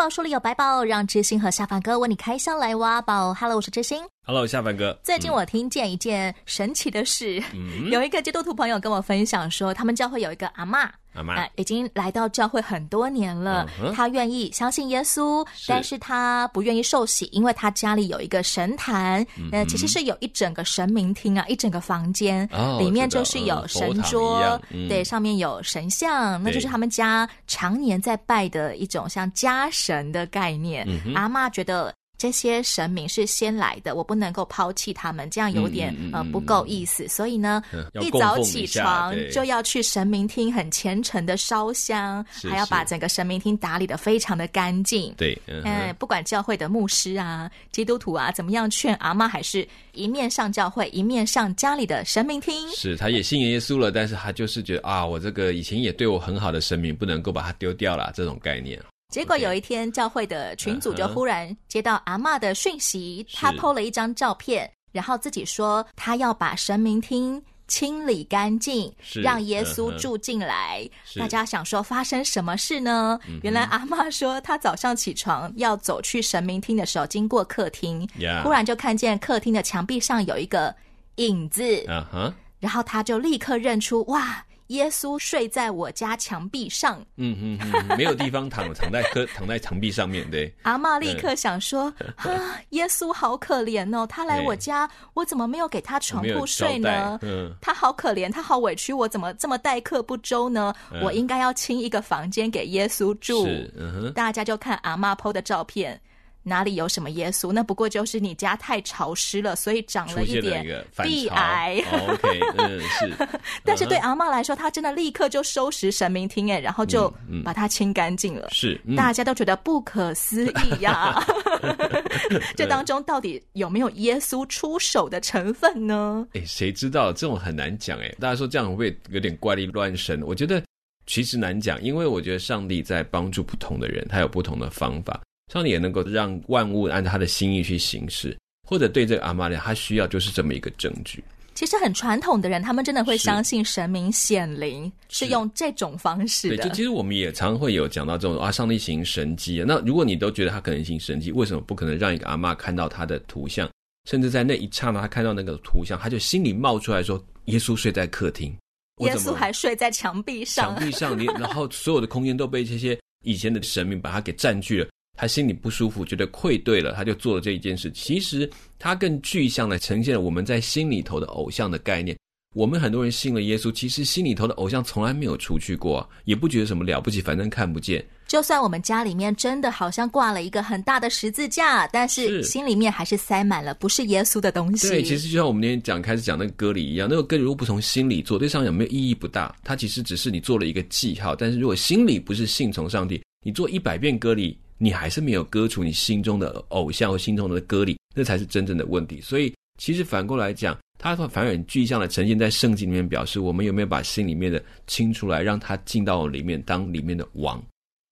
宝书里有白宝，让知心和下凡哥为你开箱来挖宝。Hello，我是知心。Hello，下凡哥。最近我听见一件神奇的事，嗯、有一个基督徒朋友跟我分享说，他们教会有一个阿嬷。阿妈、呃、已经来到教会很多年了，嗯、他愿意相信耶稣，是。但是他不愿意受洗，因为他家里有一个神坛，那、嗯、哼。其实是有一整个神明厅啊，一整个房间，哦、里面就是有神桌，嗯、对，上面有神像，那就是他们家常年在拜的一种像家神的概念。嗯、阿妈觉得。这些神明是先来的，我不能够抛弃他们，这样有点、嗯、呃不够意思。所以呢，嗯、一早起床就要去神明厅，很虔诚的烧香，还要把整个神明厅打理的非常的干净。对，嗯、呃，不管教会的牧师啊、基督徒啊怎么样劝阿妈，还是一面上教会，一面上家里的神明厅。是，他也信耶稣了，但是他就是觉得啊，我这个以前也对我很好的神明，不能够把它丢掉了，这种概念。结果有一天教会的群组就忽然接到阿嬷的讯息，是他 PO 了一张照片，然后自己说她要把神明厅清理干净，是让耶稣住进来。大家想说发生什么事呢？原来阿嬷说，她早上起床要走去神明厅的时候，经过客厅忽然就看见客厅的墙壁上有一个影子，uh. 然后她就立刻认出，哇！耶稣睡在我家墙壁上，嗯嗯嗯，没有地方躺，躺在客躺在墙壁上面，对。阿嬷立刻想说、嗯、啊，耶稣好可怜哦，他来我家，我怎么没有给他床铺睡呢？嗯，他好可怜，他好委屈，我怎么这么待客不周呢？嗯、我应该要清一个房间给耶稣住。嗯、大家就看阿嬷 PO 的照片。哪里有什么耶稣？那不过就是你家太潮湿了，所以长了一点地癌。哦、OK，嗯，是。但是对阿嬷来说，她真的立刻就收拾神明厅，哎，然后就把它清干净了。是，嗯、大家都觉得不可思议呀。这当中到底有没有耶稣出手的成分呢？哎，谁知道？这种很难讲。哎，大家说这样会不会有点怪力乱神？我觉得其实难讲，因为我觉得上帝在帮助不同的人，他有不同的方法。上帝也能够让万物按照他的心意去行事，或者对这个阿嬷呢，他需要就是这么一个证据。其实很传统的人，他们真的会相信神明显灵是，是用这种方式的。对，就其实我们也常会有讲到这种啊，上帝行神迹啊。那如果你都觉得他可能行神迹，为什么不可能让一个阿妈看到他的图像，甚至在那一刹那他看到那个图像，他就心里冒出来说：耶稣睡在客厅，耶稣还睡在墙壁上，墙壁上，你然后所有的空间都被这些以前的神明把它给占据了。他心里不舒服，觉得愧对了，他就做了这一件事。其实他更具象的呈现了我们在心里头的偶像的概念。我们很多人信了耶稣，其实心里头的偶像从来没有除去过，也不觉得什么了不起，反正看不见。就算我们家里面真的好像挂了一个很大的十字架，但是心里面还是塞满了不是耶稣的东西。对，其实就像我们那天讲开始讲那个割礼一样，那个割礼如果不从心里做，对上有没有意义不大。它其实只是你做了一个记号，但是如果心里不是信从上帝，你做一百遍割礼。你还是没有割除你心中的偶像和心中的割礼，那才是真正的问题。所以，其实反过来讲，他反而很具象的呈现在圣经里面，表示我们有没有把心里面的清出来，让他进到里面当里面的王。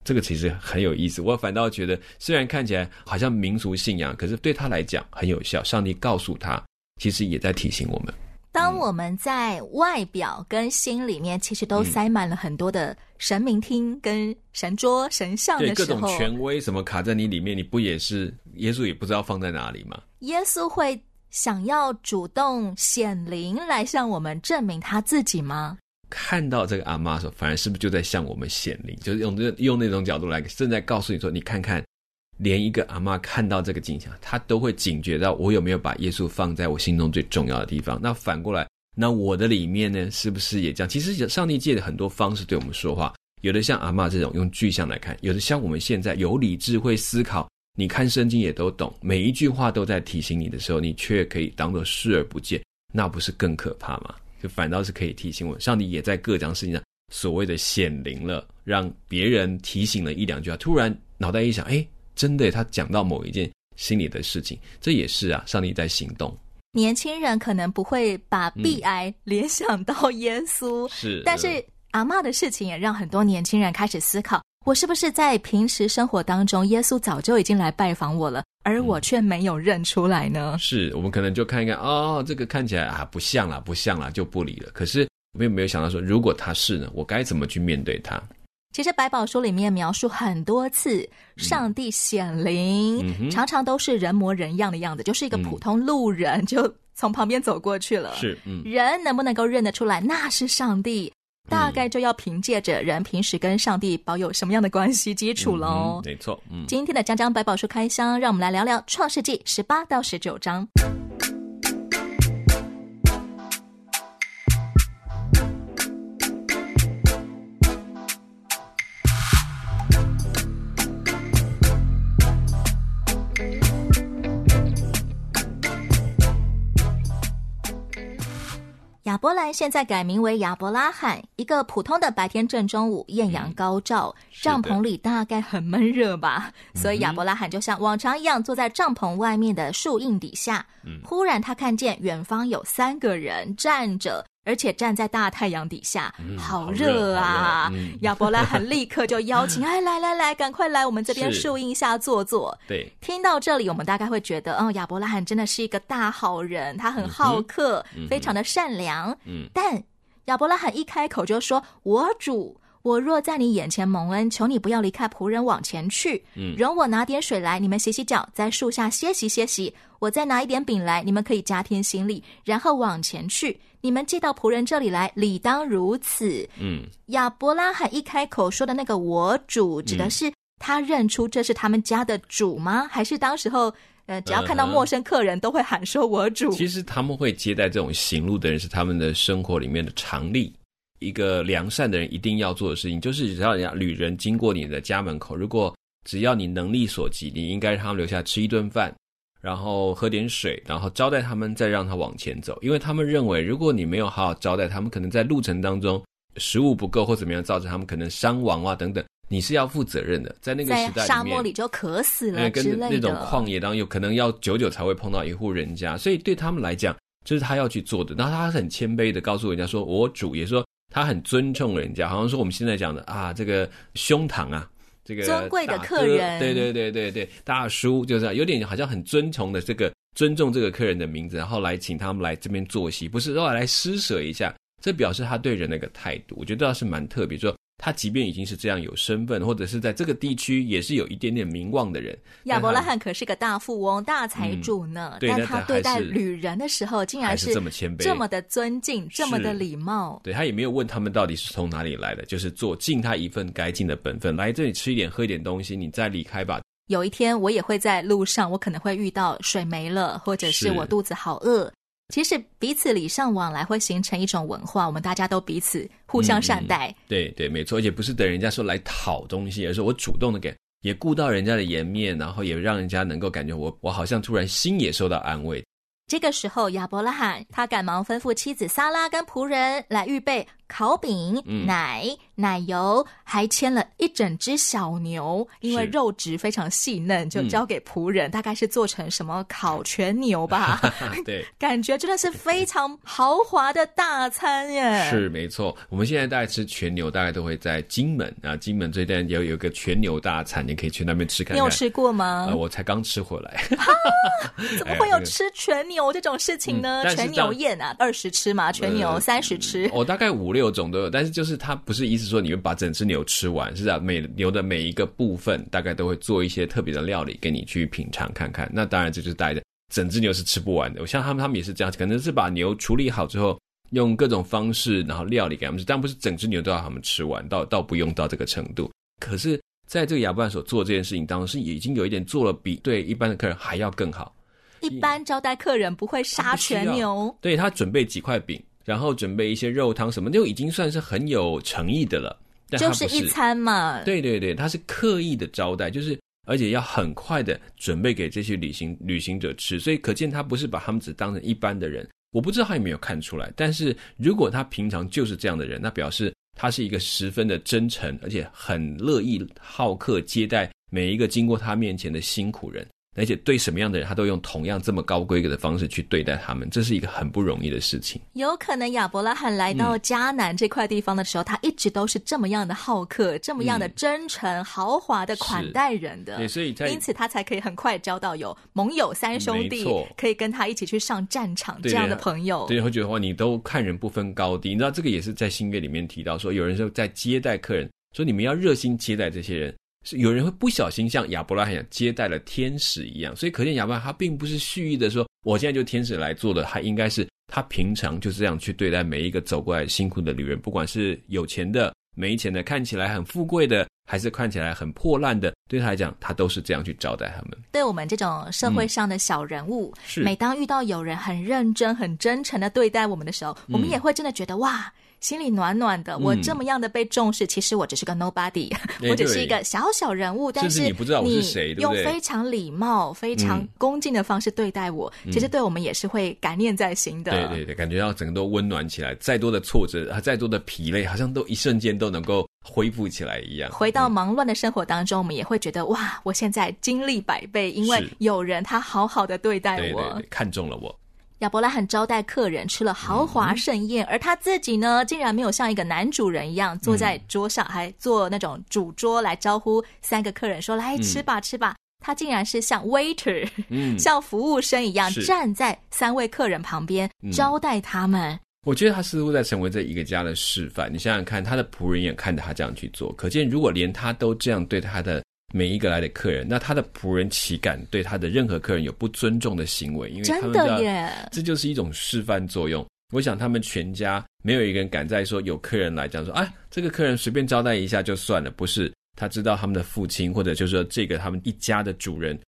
这个其实很有意思。我反倒觉得，虽然看起来好像民俗信仰，可是对他来讲很有效。上帝告诉他，其实也在提醒我们。当我们在外表跟心里面，其实都塞满了很多的神明厅跟神桌、神像的时候，对，各种权威什么卡在你里面，你不也是耶稣也不知道放在哪里吗？耶稣会想要主动显灵来向我们证明他自己吗？看到这个阿妈的时候，反而是不是就在向我们显灵？就是用这用那种角度来，正在告诉你说，你看看。连一个阿嬷看到这个景象，她都会警觉到我有没有把耶稣放在我心中最重要的地方。那反过来，那我的里面呢，是不是也这样？其实上帝借的很多方式对我们说话，有的像阿嬷这种用具象来看，有的像我们现在有理智会思考，你看圣经也都懂，每一句话都在提醒你的时候，你却可以当作视而不见，那不是更可怕吗？就反倒是可以提醒我，上帝也在各样事情上所谓的显灵了，让别人提醒了一两句话，突然脑袋一想，哎。真的，他讲到某一件心里的事情，这也是啊，上帝在行动。年轻人可能不会把鼻癌联想到耶稣，嗯、是，但是阿嬷的事情也让很多年轻人开始思考：我是不是在平时生活当中，耶稣早就已经来拜访我了，而我却没有认出来呢？嗯、是我们可能就看一看，哦，这个看起来啊不像啦，不像啦，就不理了。可是我们有没有想到说，如果他是呢，我该怎么去面对他？其实百宝书里面描述很多次上帝显灵，嗯、常常都是人模人样的样子，就是一个普通路人就从旁边走过去了。是，嗯，人能不能够认得出来那是上帝？大概就要凭借着人平时跟上帝保有什么样的关系基础喽、嗯。没错，嗯，今天的江江百宝书开箱，让我们来聊聊创世纪十八到十九章。亚伯兰现在改名为亚伯拉罕。一个普通的白天正中午，艳阳高照，嗯、帐篷里大概很闷热吧，所以亚伯拉罕就像往常一样坐在帐篷外面的树荫底下。嗯、忽然他看见远方有三个人站着。而且站在大太阳底下，嗯、好热啊！亚、嗯、伯拉罕立刻就邀请：“哎，来来来，赶快来我们这边树荫下坐坐。”对，听到这里，我们大概会觉得，哦，亚伯拉罕真的是一个大好人，他很好客，嗯、非常的善良。嗯，但亚伯拉罕一开口就说：“我主。”我若在你眼前蒙恩，求你不要离开仆人往前去。嗯，容我拿点水来，你们洗洗脚，在树下歇息歇息。我再拿一点饼来，你们可以加添行李，然后往前去。你们寄到仆人这里来，理当如此。嗯，亚伯拉罕一开口说的那个“我主”，指的是他认出这是他们家的主吗？还是当时候，呃，只要看到陌生客人都会喊说“我主”？其实他们会接待这种行路的人，是他们的生活里面的常例。一个良善的人一定要做的事情，就是只要人家旅人经过你的家门口，如果只要你能力所及，你应该让他们留下吃一顿饭，然后喝点水，然后招待他们，再让他往前走。因为他们认为，如果你没有好好招待他们，可能在路程当中食物不够或怎么样，造成他们可能伤亡啊等等，你是要负责任的。在那个时代，沙漠里就渴死了之类的，跟那种旷野当中有可能要久久才会碰到一户人家，所以对他们来讲，这是他要去做的。然后他很谦卑的告诉人家说：“我主也说。”他很尊重人家，好像说我们现在讲的啊，这个胸膛啊，这个尊贵的客人，对对对对对，大叔就是有点好像很尊崇的这个尊重这个客人的名字，然后来请他们来这边坐席，不是说来施舍一下，这表示他对人的一个态度，我觉得倒是蛮特别，说。他即便已经是这样有身份，或者是在这个地区也是有一点点名望的人。亚伯拉罕可是个大富翁、大财主呢，嗯、但他对待旅人的时候，竟然是这么谦卑、这么的尊敬、这么的礼貌。对，他也没有问他们到底是从哪里来的，就是做尽他一份该尽的本分，来这里吃一点、喝一点东西，你再离开吧。有一天我也会在路上，我可能会遇到水没了，或者是我肚子好饿。其实彼此礼尚往来会形成一种文化，我们大家都彼此互相善待。嗯、对对，没错，而且不是等人家说来讨东西，而是我主动的给，也顾到人家的颜面，然后也让人家能够感觉我我好像突然心也受到安慰。这个时候，亚伯拉罕他赶忙吩咐妻子撒拉跟仆人来预备烤饼、嗯、奶。奶油还牵了一整只小牛，因为肉质非常细嫩，就交给仆人，嗯、大概是做成什么烤全牛吧。对，感觉真的是非常豪华的大餐耶。是没错，我们现在大概吃全牛，大概都会在金门啊，金门这边有有个全牛大餐，你可以去那边吃看看。你有吃过吗？呃，我才刚吃回来。怎么会有吃全牛这种事情呢？嗯、全牛宴啊，二十吃嘛，全牛三十吃。我、呃、大概五六种都有，但是就是它不是意思。说你们把整只牛吃完，是啊，每牛的每一个部分，大概都会做一些特别的料理给你去品尝看看。那当然，这就是带着整只牛是吃不完的。我像他们，他们也是这样，可能是把牛处理好之后，用各种方式，然后料理给他们吃，但不是整只牛都要他们吃完，倒倒不用到这个程度。可是，在这个亚布兰所做这件事情当中，是已经有一点做了比对一般的客人还要更好。一般招待客人不会杀全牛，对，他准备几块饼。然后准备一些肉汤什么，就已经算是很有诚意的了。但是就是一餐嘛。对对对，他是刻意的招待，就是而且要很快的准备给这些旅行旅行者吃，所以可见他不是把他们只当成一般的人。我不知道他有没有看出来，但是如果他平常就是这样的人，那表示他是一个十分的真诚，而且很乐意好客接待每一个经过他面前的辛苦人。而且对什么样的人，他都用同样这么高规格的方式去对待他们，这是一个很不容易的事情。有可能亚伯拉罕来到迦南这块地方的时候，嗯、他一直都是这么样的好客，这么样的真诚、嗯、豪华的款待人的，对，所以因此他才可以很快交到有盟友三兄弟，可以跟他一起去上战场这样的朋友。对，会觉得话你都看人不分高低，你知道这个也是在新约里面提到说，有人说在接待客人，说你们要热心接待这些人。是有人会不小心像亚伯拉罕接待了天使一样，所以可见亚伯拉罕他并不是蓄意的说，我现在就天使来做的，他应该是他平常就这样去对待每一个走过来辛苦的女人，不管是有钱的、没钱的，看起来很富贵的，还是看起来很破烂的，对他来讲，他都是这样去招待他们。对我们这种社会上的小人物，嗯、是每当遇到有人很认真、很真诚的对待我们的时候，我们也会真的觉得、嗯、哇。心里暖暖的，我这么样的被重视，嗯、其实我只是个 nobody，、欸、我只是一个小小人物，但是你不知道我是谁，用非常礼貌、非常恭敬的方式对待我，嗯、其实对我们也是会感念在心的。对对对，感觉到整个都温暖起来，再多的挫折，再多的疲累，好像都一瞬间都能够恢复起来一样。回到忙乱的生活当中，嗯、我们也会觉得哇，我现在精力百倍，因为有人他好好的对待我，对对对，看中了我。亚伯拉罕招待客人，吃了豪华盛宴，嗯、而他自己呢，竟然没有像一个男主人一样坐在桌上，嗯、还做那种主桌来招呼三个客人，说：“来吃吧，吃吧。”他竟然是像 waiter，嗯，像服务生一样站在三位客人旁边招待他们。我觉得他似乎在成为这一个家的示范。你想想看，他的仆人也看着他这样去做，可见如果连他都这样对他的。每一个来的客人，那他的仆人岂敢对他的任何客人有不尊重的行为？因为他们知道，真的耶，这就是一种示范作用。我想他们全家没有一个人敢再说有客人来讲说，哎，这个客人随便招待一下就算了。不是，他知道他们的父亲或者就是说这个他们一家的主人。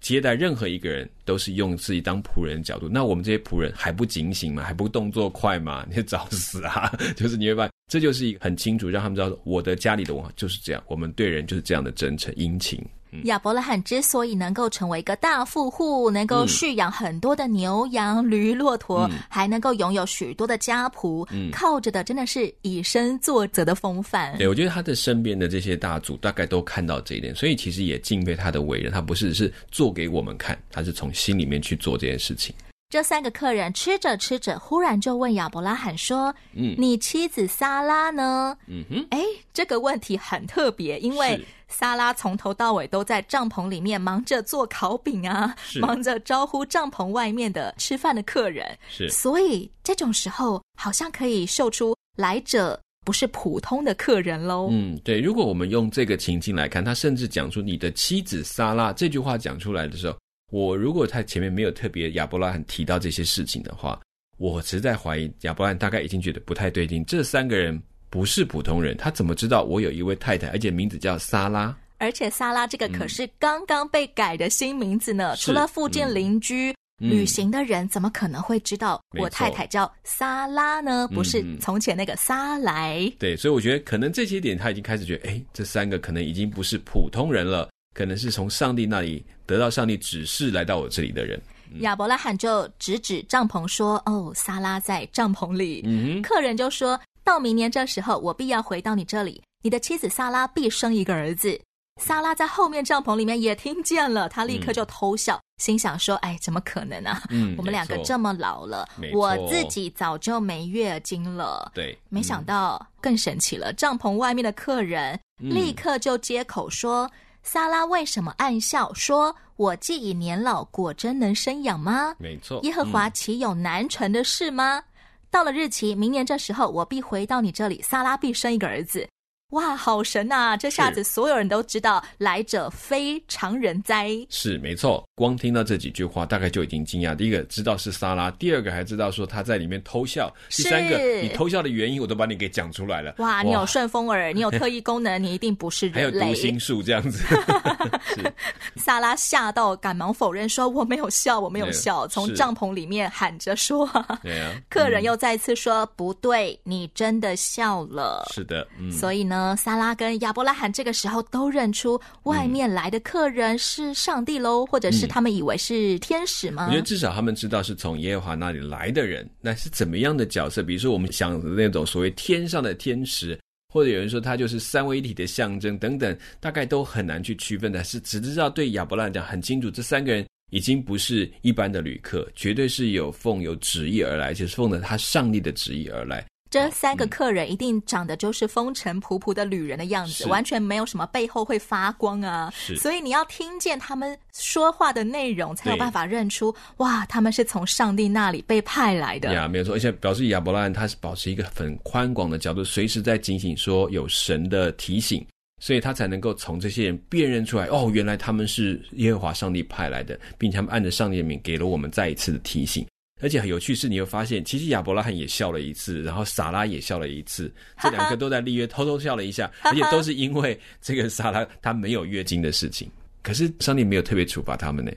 接待任何一个人都是用自己当仆人的角度，那我们这些仆人还不警醒吗？还不动作快吗？你找死啊！就是你会发现，这就是一个很清楚让他们知道，我的家里的文化就是这样，我们对人就是这样的真诚殷勤。亚伯拉罕之所以能够成为一个大富户，能够蓄养很多的牛羊驴骆驼，嗯、还能够拥有许多的家仆，嗯、靠着的真的是以身作则的风范。对，我觉得他的身边的这些大族大概都看到这一点，所以其实也敬佩他的为人。他不是是做给我们看，他是从心里面去做这件事情。这三个客人吃着吃着，忽然就问亚伯拉罕说：“嗯，你妻子撒拉呢？”嗯哼，哎，这个问题很特别，因为撒拉从头到尾都在帐篷里面忙着做烤饼啊，忙着招呼帐篷外面的吃饭的客人，是，所以这种时候好像可以嗅出来者不是普通的客人喽。嗯，对，如果我们用这个情境来看，他甚至讲出你的妻子撒拉这句话讲出来的时候。我如果他前面没有特别亚伯拉罕提到这些事情的话，我实在怀疑亚伯拉罕大概已经觉得不太对劲。这三个人不是普通人，他怎么知道我有一位太太，而且名字叫萨拉？而且萨拉这个可是刚刚被改的新名字呢。嗯、除了附近邻居、嗯、旅行的人，怎么可能会知道我太太叫萨拉呢？不是从前那个撒莱、嗯。对，所以我觉得可能这些点他已经开始觉得，哎，这三个可能已经不是普通人了。可能是从上帝那里得到上帝指示来到我这里的人，嗯、亚伯拉罕就指指帐篷说：“哦，撒拉在帐篷里。嗯”客人就说到：“明年这时候，我必要回到你这里，你的妻子撒拉必生一个儿子。”撒拉在后面帐篷里面也听见了，他立刻就偷笑，嗯、心想说：“哎，怎么可能啊？嗯、我们两个这么老了，我自己早就没月经了。”对，没想到更神奇了，帐篷外面的客人立刻就接口说。嗯撒拉为什么暗笑，说：“我既已年老，果真能生养吗？”没错，耶和华岂有难成的事吗？嗯、到了日期，明年这时候，我必回到你这里，萨拉必生一个儿子。哇，好神呐、啊！这下子所有人都知道来者非常人哉。是没错，光听到这几句话，大概就已经惊讶。第一个知道是撒拉，第二个还知道说他在里面偷笑，第三个你偷笑的原因我都把你给讲出来了。哇，哇你有顺风耳，你有特异功能，你一定不是人类。还有读心术这样子。是撒拉吓到，赶忙否认说我没有笑，我没有笑，从帐篷里面喊着说。对啊。客人又再次说、嗯、不对，你真的笑了。是的，嗯。所以呢。撒拉跟亚伯拉罕这个时候都认出外面来的客人是上帝喽，嗯、或者是他们以为是天使吗？我觉得至少他们知道是从耶和华那里来的人，那是怎么样的角色？比如说我们想的那种所谓天上的天使，或者有人说他就是三位一体的象征等等，大概都很难去区分的。是只知道对亚伯拉讲很清楚，这三个人已经不是一般的旅客，绝对是有奉有旨意而来，就是奉着他上帝的旨意而来。这三个客人一定长得就是风尘仆仆的旅人的样子，完全没有什么背后会发光啊。所以你要听见他们说话的内容，才有办法认出哇，他们是从上帝那里被派来的。呀，没有错，而且表示亚伯拉罕他是保持一个很宽广的角度，随时在警醒，说有神的提醒，所以他才能够从这些人辨认出来，哦，原来他们是耶和华上帝派来的，并且他们按着上帝的名给了我们再一次的提醒。而且很有趣是，你会发现，其实亚伯拉罕也笑了一次，然后撒拉也笑了一次，这两个都在立约偷偷笑了一下，而且都是因为这个撒拉她没有月经的事情。可是上帝没有特别处罚他们呢。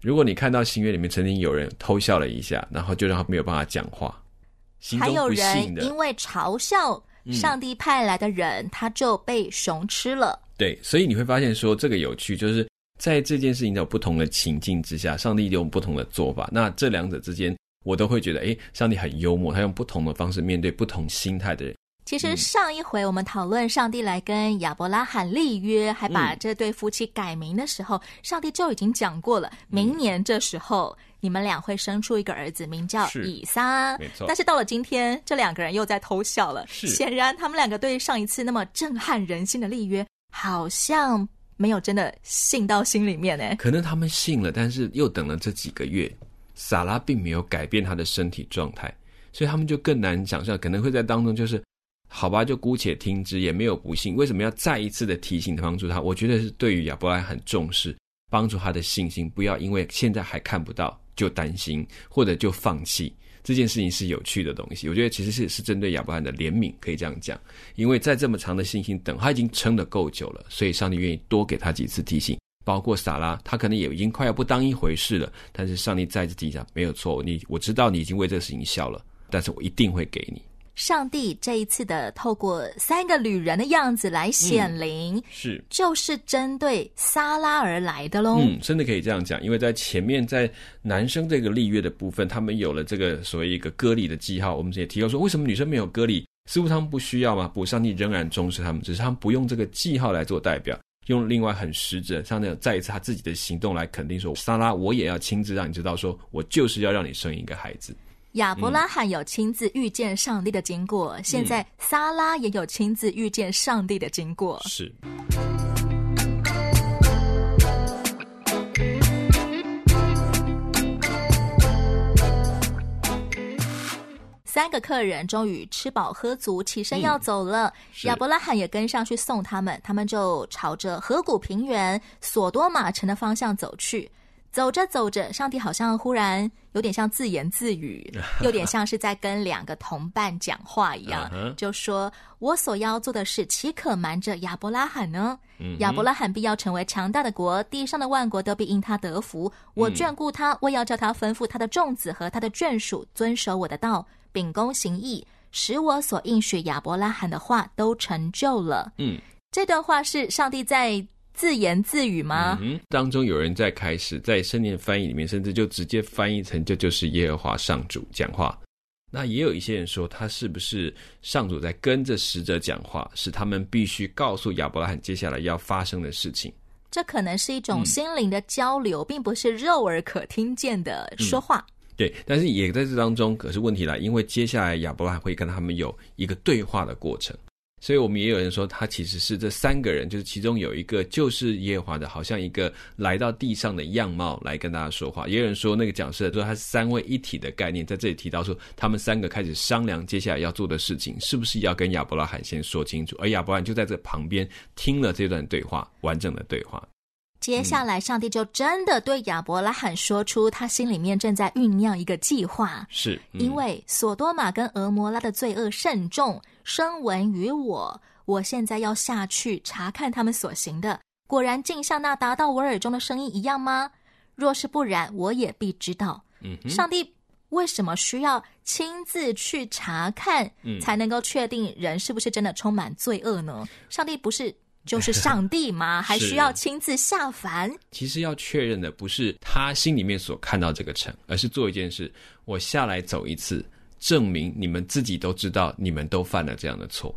如果你看到新约里面曾经有人偷笑了一下，然后就让他没有办法讲话，还有人因为嘲笑上帝派来的人，嗯、他就被熊吃了。对，所以你会发现说这个有趣就是。在这件事情有不同的情境之下，上帝有不同的做法。那这两者之间，我都会觉得，哎，上帝很幽默，他用不同的方式面对不同心态的人。其实上一回我们讨论上帝来跟亚伯拉罕立约，还把这对夫妻改名的时候，嗯、上帝就已经讲过了，明年这时候、嗯、你们俩会生出一个儿子，名叫以撒。没错。但是到了今天，这两个人又在偷笑了。是。显然，他们两个对上一次那么震撼人心的立约，好像。没有真的信到心里面呢，可能他们信了，但是又等了这几个月，撒拉并没有改变他的身体状态，所以他们就更难想象，可能会在当中就是，好吧，就姑且听之，也没有不信。为什么要再一次的提醒他帮助他？我觉得是对于亚伯拉罕很重视，帮助他的信心，不要因为现在还看不到就担心，或者就放弃。这件事情是有趣的东西，我觉得其实是是针对亚伯拉罕的怜悯，可以这样讲，因为在这么长的信心等，他已经撑得够久了，所以上帝愿意多给他几次提醒，包括撒拉，他可能也已经快要不当一回事了，但是上帝再次提醒，没有错，你我知道你已经为这个事情笑了，但是我一定会给你。上帝这一次的透过三个旅人的样子来显灵，嗯，是就是针对撒拉而来的喽。嗯，真的可以这样讲，因为在前面在男生这个立约的部分，他们有了这个所谓一个割礼的记号。我们也提到说，为什么女生没有割礼？似乎他们不需要吗？不，上帝仍然重视他们，只是他们不用这个记号来做代表，用另外很实质，像那种再一次他自己的行动来肯定说，莎拉，我也要亲自让你知道，说我就是要让你生一个孩子。亚伯拉罕有亲自遇见上帝的经过，嗯、现在撒拉也有亲自遇见上帝的经过。是。三个客人终于吃饱喝足，起身要走了。嗯、亚伯拉罕也跟上去送他们，他们就朝着河谷平原索多玛城的方向走去。走着走着，上帝好像忽然有点像自言自语，有点像是在跟两个同伴讲话一样，就说：“我所要做的事，岂可瞒着亚伯拉罕呢？亚伯拉罕必要成为强大的国，地上的万国都必因他得福。我眷顾他，我要叫他吩咐他的众子和他的眷属遵守我的道，秉公行义，使我所应许亚伯拉罕的话都成就了。”嗯，这段话是上帝在。自言自语吗？嗯，当中有人在开始在圣经翻译里面，甚至就直接翻译成“这就是耶和华上主讲话”。那也有一些人说，他是不是上主在跟着使者讲话，是他们必须告诉亚伯拉罕接下来要发生的事情？这可能是一种心灵的交流，嗯，并不是肉耳可听见的说话。嗯，对，但是也在这当中，可是问题来，因为接下来亚伯拉罕会跟他们有一个对话的过程。所以我们也有人说，他其实是这三个人，就是其中有一个就是耶和华的，好像一个来到地上的样貌来跟大家说话。也有人说那个讲师说他是三位一体的概念，在这里提到说他们三个开始商量接下来要做的事情，是不是要跟亚伯拉罕先说清楚？而亚伯拉罕就在这旁边听了这段对话，完整的对话。接下来，上帝就真的对亚伯拉罕说出他心里面正在酝酿一个计划，是、嗯、因为索多玛跟俄摩拉的罪恶甚重，声闻于我，我现在要下去查看他们所行的，果然竟像那达到我耳中的声音一样吗？若是不然，我也必知道。嗯，上帝为什么需要亲自去查看，才能够确定人是不是真的充满罪恶呢？上帝不是。就是 上帝吗？还需要亲自下凡？其实要确认的不是他心里面所看到这个城，而是做一件事：我下来走一次，证明你们自己都知道，你们都犯了这样的错。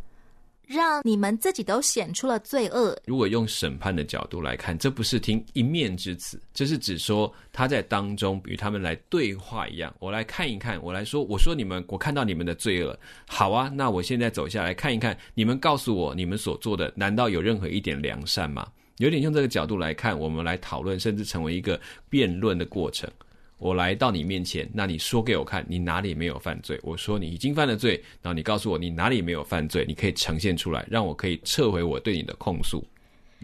让你们自己都显出了罪恶。如果用审判的角度来看，这不是听一面之词，这是指说他在当中与他们来对话一样。我来看一看，我来说，我说你们，我看到你们的罪恶。好啊，那我现在走下来看一看，你们告诉我，你们所做的难道有任何一点良善吗？有点用这个角度来看，我们来讨论，甚至成为一个辩论的过程。我来到你面前，那你说给我看，你哪里没有犯罪？我说你已经犯了罪，然后你告诉我你哪里没有犯罪，你可以呈现出来，让我可以撤回我对你的控诉。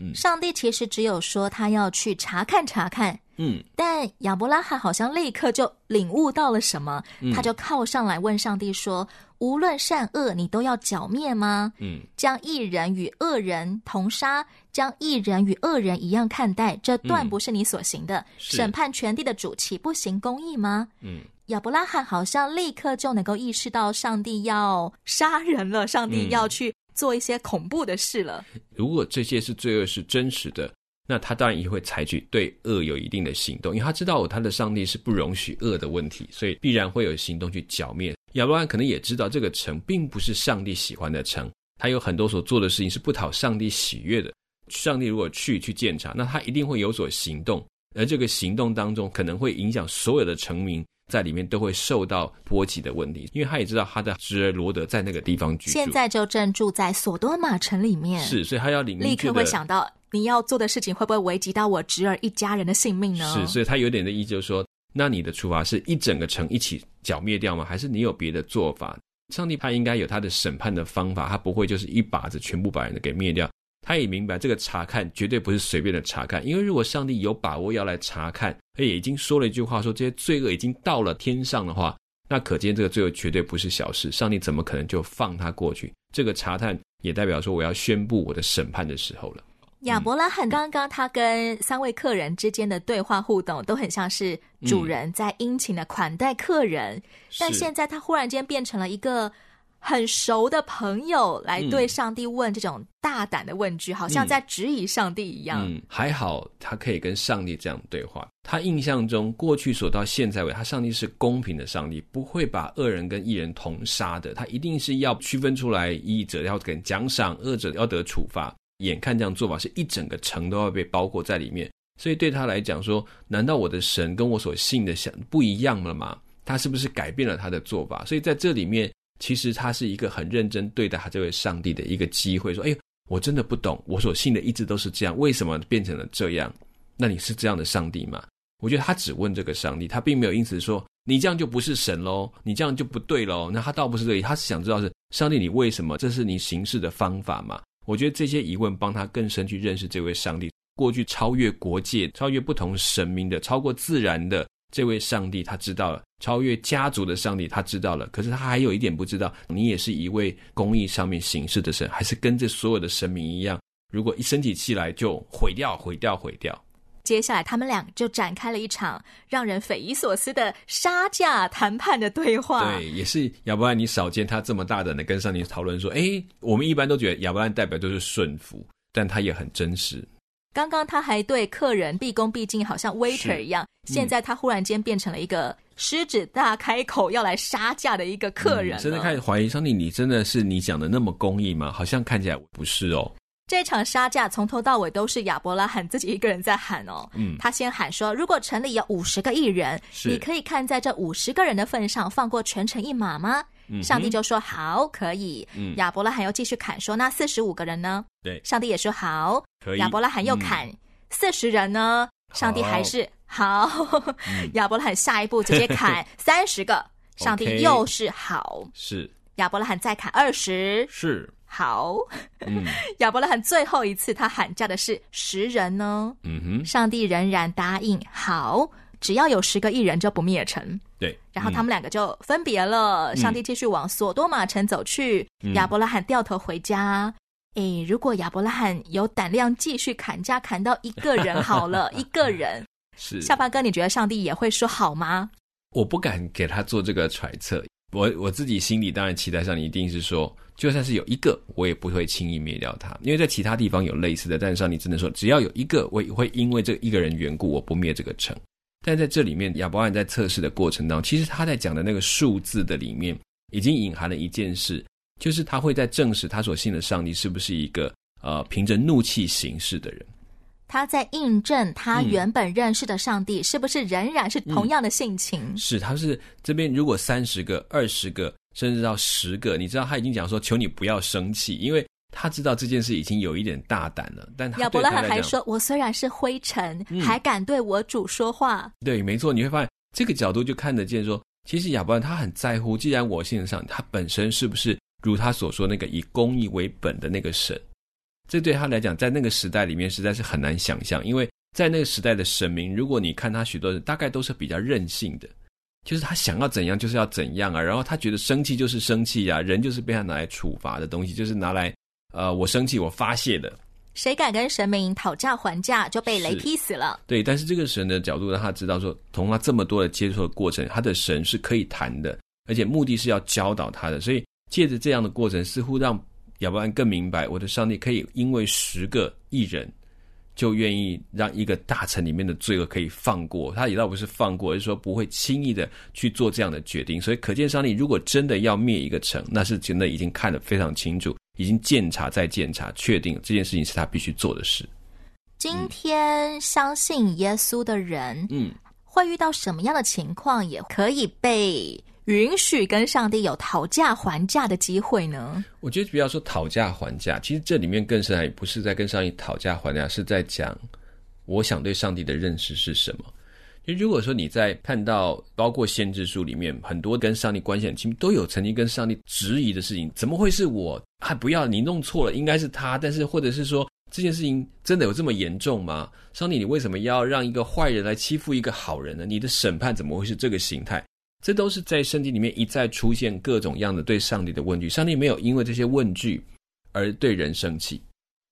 嗯，上帝其实只有说他要去查看查看，嗯，但亚伯拉罕好像立刻就领悟到了什么，嗯，他就靠上来问上帝说。无论善恶，你都要剿灭吗？嗯，将一人与恶人同杀，将一人与恶人一样看待，这断不是你所行的。嗯、审判全地的主岂不行公义吗？嗯，亚伯拉罕好像立刻就能够意识到上帝要杀人了，上帝要去做一些恐怖的事了。如果这些是罪恶是真实的，那他当然也会采取对恶有一定的行动，因为他知道他的上帝是不容许恶的问题，所以必然会有行动去剿灭。亚伯拉罕可能也知道这个城并不是上帝喜欢的城，他有很多所做的事情是不讨上帝喜悦的。上帝如果去去检查，那他一定会有所行动，而这个行动当中可能会影响所有的臣民在里面都会受到波及的问题，因为他也知道他的侄儿罗德在那个地方居住，现在就正住在索多玛城里面，是，所以他要领立刻会想到你要做的事情会不会危及到我侄儿一家人的性命呢？是，所以他有点的意思就是说。那你的处罚是一整个城一起剿灭掉吗？还是你有别的做法？上帝他应该有他的审判的方法，他不会就是一把子全部把人给灭掉。他也明白这个查看绝对不是随便的查看，因为如果上帝有把握要来查看，而也已经说了一句话，说这些罪恶已经到了天上的话，那可见这个罪恶绝对不是小事。上帝怎么可能就放他过去？这个查探也代表说我要宣布我的审判的时候了。亚伯拉罕刚刚他跟三位客人之间的对话互动，都很像是主人在殷勤的款待客人，嗯、但现在他忽然间变成了一个很熟的朋友，来对上帝问这种大胆的问句，嗯、好像在质疑上帝一样。嗯，还好他可以跟上帝这样对话。他印象中过去所到现在为，他上帝是公平的上帝，不会把恶人跟义人同杀的，他一定是要区分出来，义者要给奖赏，恶者要得处罚。眼看这样做法，是一整个城都要被包裹在里面，所以对他来讲说，难道我的神跟我所信的想不一样了吗？他是不是改变了他的做法？所以在这里面，其实他是一个很认真对待他这位上帝的一个机会，说：“哎，我真的不懂，我所信的一直都是这样，为什么变成了这样？那你是这样的上帝吗？”我觉得他只问这个上帝，他并没有因此说你这样就不是神喽，你这样就不对喽。那他倒不是这里，他是想知道是上帝，你为什么？这是你行事的方法吗？我觉得这些疑问帮他更深去认识这位上帝，过去超越国界、超越不同神明的、超过自然的这位上帝，他知道了；超越家族的上帝，他知道了。可是他还有一点不知道，你也是一位公义上面行事的神，还是跟这所有的神明一样，如果一生起气来就毁掉、毁掉、毁掉。接下来，他们俩就展开了一场让人匪夷所思的杀价谈判的对话。对，也是亚伯兰，你少见他这么大胆的跟上帝讨论说：“哎，我们一般都觉得亚伯兰代表都是顺服，但他也很真实。刚刚他还对客人毕恭毕敬，好像 waiter 一样，嗯、现在他忽然间变成了一个狮子大开口要来杀价的一个客人。真的开始怀疑上帝，你真的是你讲的那么公义吗？好像看起来不是哦。”这场杀价从头到尾都是亚伯拉罕自己一个人在喊哦。嗯，他先喊说：“如果城里有五十个艺人，你可以看在这五十个人的份上，放过全城一马吗？”嗯、上帝就说：“好，可以。嗯”亚伯拉罕又继续砍说：“那四十五个人呢？”对，上帝也说：“好。”可以。亚伯拉罕又砍四十人呢？上帝还是好。亚伯拉罕下一步直接砍 三十个，上帝又是好。是。亚伯拉罕再砍二十。是。好，嗯，亚伯拉罕最后一次他喊价的是十人呢。嗯哼，上帝仍然答应，好，只要有十个义人就不灭城。对，然后他们两个就分别了。嗯、上帝继续往索多玛城走去，嗯、亚伯拉罕掉头回家。诶，如果亚伯拉罕有胆量继续砍价，砍到一个人好了，一个人是下巴哥，你觉得上帝也会说好吗？我不敢给他做这个揣测。我我自己心里当然期待上，你一定是说，就算是有一个，我也不会轻易灭掉他，因为在其他地方有类似的。但是上帝只能说，只要有一个，我也会因为这一个人缘故，我不灭这个城。但在这里面，亚伯兰在测试的过程当中，其实他在讲的那个数字的里面，已经隐含了一件事，就是他会在证实他所信的上帝是不是一个呃凭着怒气行事的人。他在印证他原本认识的上帝是不是仍然是同样的性情？嗯、是，他是这边如果三十个、二十个，甚至到十个，你知道他已经讲说，求你不要生气，因为他知道这件事已经有一点大胆了。但他亚伯拉罕还说：“我虽然是灰尘，嗯、还敢对我主说话。”对，没错，你会发现这个角度就看得见说，其实亚伯拉罕他很在乎，既然我信上，他本身是不是如他所说那个以公义为本的那个神？这对他来讲，在那个时代里面实在是很难想象，因为在那个时代的神明，如果你看他许多人，大概都是比较任性的，就是他想要怎样就是要怎样啊，然后他觉得生气就是生气啊，人就是被他拿来处罚的东西，就是拿来呃我生气我发泄的。谁敢跟神明讨价还价，就被雷劈死了。对，但是这个神的角度让他知道说，同他这么多的接触的过程，他的神是可以谈的，而且目的是要教导他的，所以借着这样的过程，似乎让。亚伯兰更明白，我的上帝可以因为十个艺人，就愿意让一个大臣里面的罪恶可以放过。他也倒不是放过，而是说不会轻易的去做这样的决定。所以可见，上帝如果真的要灭一个城，那是真的已经看得非常清楚，已经检查再检查，确定这件事情是他必须做的事。今天相信耶稣的人，嗯，会遇到什么样的情况，也可以被。允许跟上帝有讨价还价的机会呢？我觉得不要说讨价还价，其实这里面更深还不是在跟上帝讨价还价，是在讲我想对上帝的认识是什么。因为如果说你在看到包括先知书里面很多跟上帝关系很亲密，都有曾经跟上帝质疑的事情，怎么会是我？还不要你弄错了，应该是他。但是或者是说这件事情真的有这么严重吗？上帝，你为什么要让一个坏人来欺负一个好人呢？你的审判怎么会是这个形态？这都是在圣经里面一再出现各种样的对上帝的问句。上帝没有因为这些问句而对人生气，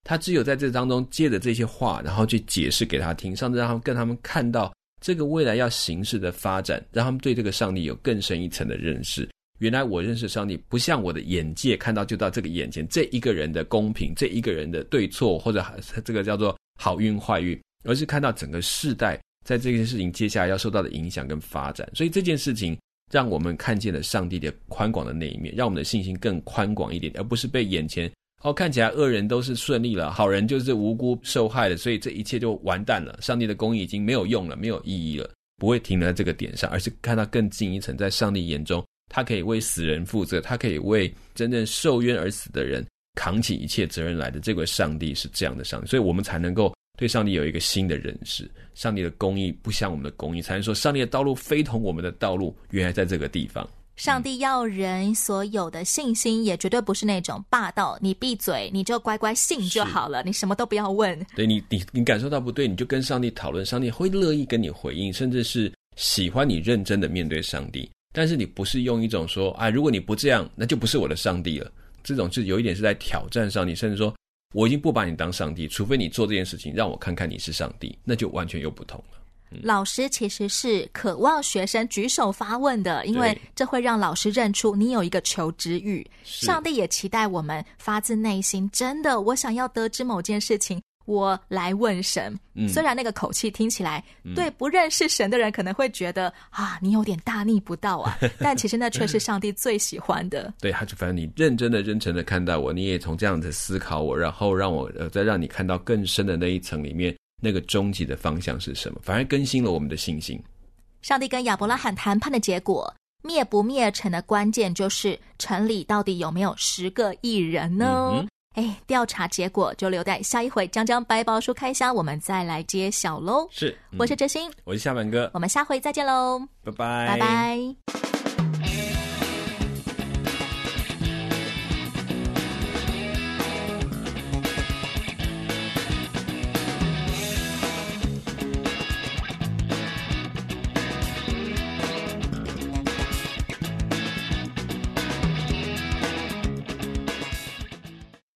他只有在这当中借着这些话，然后去解释给他听。上帝让他们跟他们看到这个未来要形式的发展，让他们对这个上帝有更深一层的认识。原来我认识上帝不像我的眼界看到就到这个眼前这一个人的公平，这一个人的对错，或者这个叫做好运坏运，而是看到整个世代。在这件事情接下来要受到的影响跟发展，所以这件事情让我们看见了上帝的宽广的那一面，让我们的信心更宽广一点，而不是被眼前哦看起来恶人都是顺利了，好人就是无辜受害的，所以这一切就完蛋了，上帝的公义已经没有用了，没有意义了，不会停留在这个点上，而是看到更近一层，在上帝眼中，他可以为死人负责，他可以为真正受冤而死的人扛起一切责任来的。这个上帝是这样的上帝，所以我们才能够。对上帝有一个新的认识，上帝的公义不像我们的公义，才能说上帝的道路非同我们的道路。原来在这个地方，上帝要人所有的信心，也绝对不是那种霸道。你闭嘴，你就乖乖信就好了，你什么都不要问。对你，你你感受到不对，你就跟上帝讨论，上帝会乐意跟你回应，甚至是喜欢你认真的面对上帝。但是你不是用一种说，啊，如果你不这样，那就不是我的上帝了。这种是有一点是在挑战上帝，甚至说。我已经不把你当上帝，除非你做这件事情让我看看你是上帝，那就完全又不同了。嗯、老师其实是渴望学生举手发问的，因为这会让老师认出你有一个求知欲。上帝也期待我们发自内心，真的，我想要得知某件事情。我来问神，虽然那个口气听起来、嗯、对不认识神的人可能会觉得啊，你有点大逆不道啊，但其实那却是上帝最喜欢的。对，他就反正你认真的、真诚的看待我，你也从这样子思考我，然后让我呃再让你看到更深的那一层里面那个终极的方向是什么，反而更新了我们的信心。上帝跟亚伯拉罕谈判的结果，灭不灭城的关键就是城里到底有没有十个义人呢？嗯哎，调查结果就留待下一回将将百宝书开箱，我们再来揭晓喽。是，我是哲欣，我是夏满哥，我们下回再见喽，拜拜，拜拜。